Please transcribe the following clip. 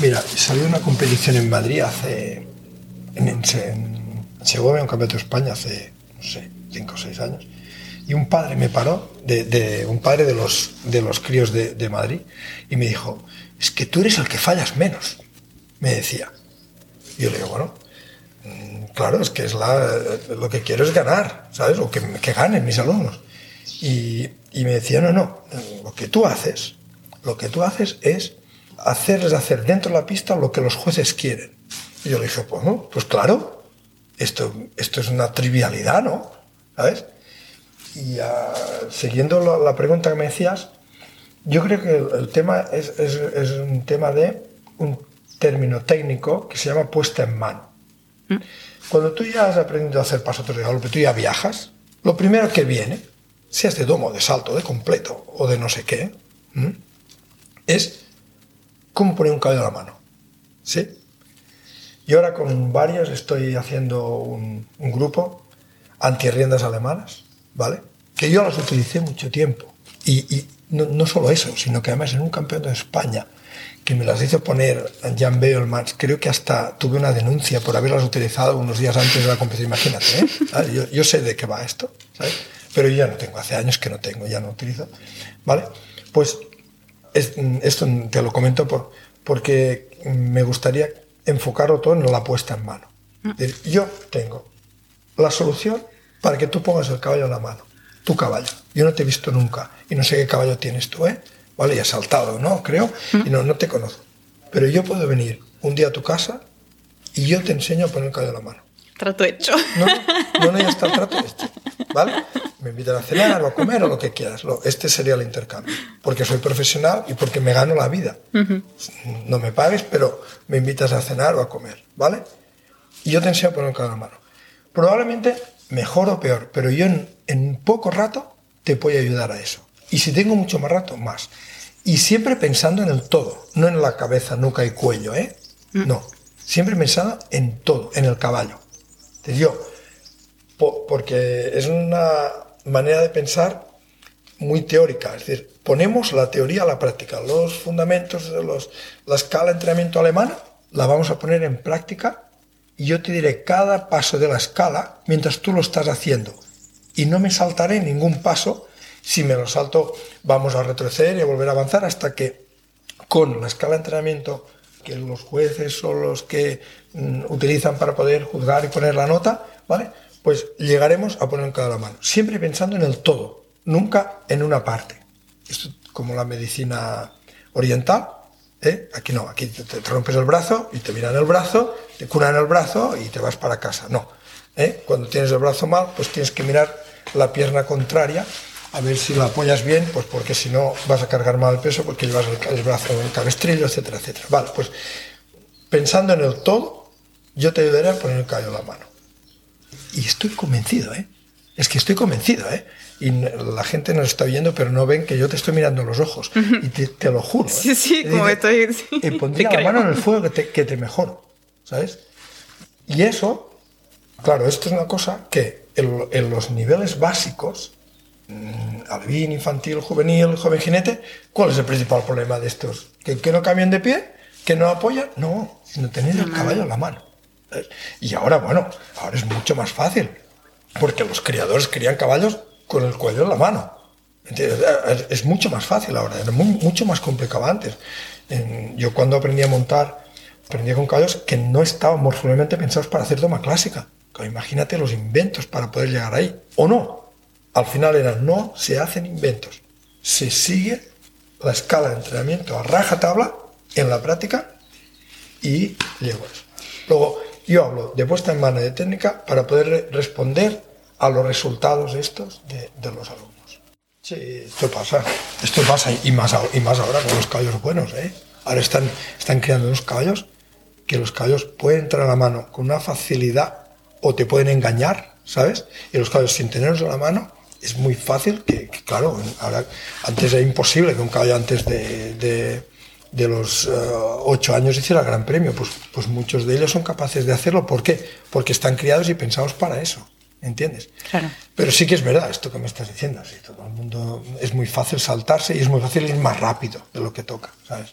Mira, salió una competición en Madrid hace. En, en, Segovia, un campeonato de España hace, no sé, 5 o 6 años. Y un padre me paró, de, un padre de los, de los críos de, de Madrid, y me dijo: Es que tú eres el que fallas menos. Me decía. Y yo le digo: Bueno, mm, claro, es que es la, lo que quiero es ganar, ¿sabes? O que, que ganen mis alumnos. Y, y me decía: No, no, lo que tú haces, lo que tú haces es hacerles hacer dentro de la pista lo que los jueces quieren. Y yo le dije, pues, no, pues claro, esto, esto es una trivialidad, ¿no? ¿Sabes? Y uh, siguiendo la, la, pregunta que me decías, yo creo que el, el tema es, es, es, un tema de un término técnico que se llama puesta en mano. ¿Mm? Cuando tú ya has aprendido a hacer pasos de golpe, tú ya viajas, lo primero que viene, seas de domo, de salto, de completo o de no sé qué, es cómo poner un caballo a la mano. ¿Sí? Y ahora con varios estoy haciendo un, un grupo antirriendas alemanas, ¿vale? Que yo las utilicé mucho tiempo. Y, y no, no, solo eso, sino que además en un campeonato de España que me las hizo poner Jan Beelmans, creo que hasta tuve una denuncia por haberlas utilizado unos días antes de la competición. Imagínate, ¿eh? Yo, yo, sé de qué va esto, ¿sabes? Pero yo ya no tengo, hace años que no tengo, ya no utilizo, ¿vale? Pues es, esto te lo comento por, porque me gustaría enfocarlo todo en la puesta en mano. Decir, yo tengo la solución para que tú pongas el caballo en la mano. Tu caballo. Yo no te he visto nunca y no sé qué caballo tienes tú, ¿eh? Vale, y has saltado, ¿no? Creo. Y no, no te conozco. Pero yo puedo venir un día a tu casa y yo te enseño a poner el caballo en la mano. Trato hecho. No, no, no, ya está el trato hecho. ¿Vale? Me invitan a cenar o a comer o lo que quieras. Este sería el intercambio. Porque soy profesional y porque me gano la vida. Uh -huh. No me pagues, pero me invitas a cenar o a comer. ¿Vale? Y yo te enseño a poner la mano. Probablemente mejor o peor, pero yo en, en poco rato te puedo ayudar a eso. Y si tengo mucho más rato, más. Y siempre pensando en el todo, no en la cabeza, nuca y cuello, ¿eh? Mm. No. Siempre pensando en todo, en el caballo. Entonces yo, po porque es una manera de pensar muy teórica, es decir, ponemos la teoría a la práctica. Los fundamentos de los, la escala de entrenamiento alemana la vamos a poner en práctica y yo te diré cada paso de la escala mientras tú lo estás haciendo. Y no me saltaré ningún paso si me lo salto, vamos a retroceder y volver a avanzar hasta que con la escala de entrenamiento que los jueces son los que mm, utilizan para poder juzgar y poner la nota, ¿vale? Pues llegaremos a poner en cada mano. Siempre pensando en el todo, nunca en una parte. Esto como la medicina oriental, ¿eh? Aquí no, aquí te, rompes el brazo y te miran el brazo, te curan el brazo y te vas para casa. No. ¿eh? Cuando tienes el brazo mal, pues tienes que mirar la pierna contraria a ver si la apoyas bien, pues porque si no vas a cargar mal el peso porque llevas el, el brazo en el cabestrillo, etcétera, etcétera. Vale, pues pensando en el todo, yo te ayudaré a poner el callo en la mano. Y estoy convencido, ¿eh? Es que estoy convencido, ¿eh? Y la gente nos está viendo, pero no ven que yo te estoy mirando los ojos. Y te, te, lo juro. ¿eh? Sí, sí, como dice, estoy. Sí, y pondría la mano en el fuego que te, que te mejoro, ¿sabes? Y eso, claro, esto es una cosa que en, en los niveles básicos Mm, alevin, infantil, juvenil, joven jinete, ¿cuál es el principal problema de estos? ¿Que, que no cambian de pie? ¿Que no apoyan? No, sino tener el caballo en la mano. Y ahora, bueno, ahora es mucho más fácil, porque los criadores crían caballos con el cuello en la mano. Es mucho más fácil ahora, era muy, mucho más complicado antes. Yo cuando aprendí a montar, aprendí con caballos que no estaban morfológicamente pensados para hacer toma clásica. Imagínate los inventos para poder llegar ahí, o no, al final era no se hacen inventos, se sigue la escala de entrenamiento a rajatabla en la práctica y llego. Luego, yo hablo de puesta en mano de técnica para poder responder a los resultados estos de, los alumnos. Sí, esto pasa, esto pasa y más, y más ahora con los caballos buenos. ¿eh? Ahora están, están creando unos caballos que los caballos pueden entrar a la mano con una facilidad o te pueden engañar, ¿sabes? Y los caballos sin tenerlos a la mano es muy fácil que, claro, antes era imposible que un caballo antes de, de los uh, ocho años hiciera el gran premio. Pues, pues muchos de ellos son capaces de hacerlo. ¿Por qué? Porque están criados y pensados para eso. ¿Entiendes? Claro. Pero sí que es verdad esto que me estás diciendo. Sí, todo el mundo es muy fácil saltarse y es muy fácil ir más rápido de lo que toca, ¿sabes?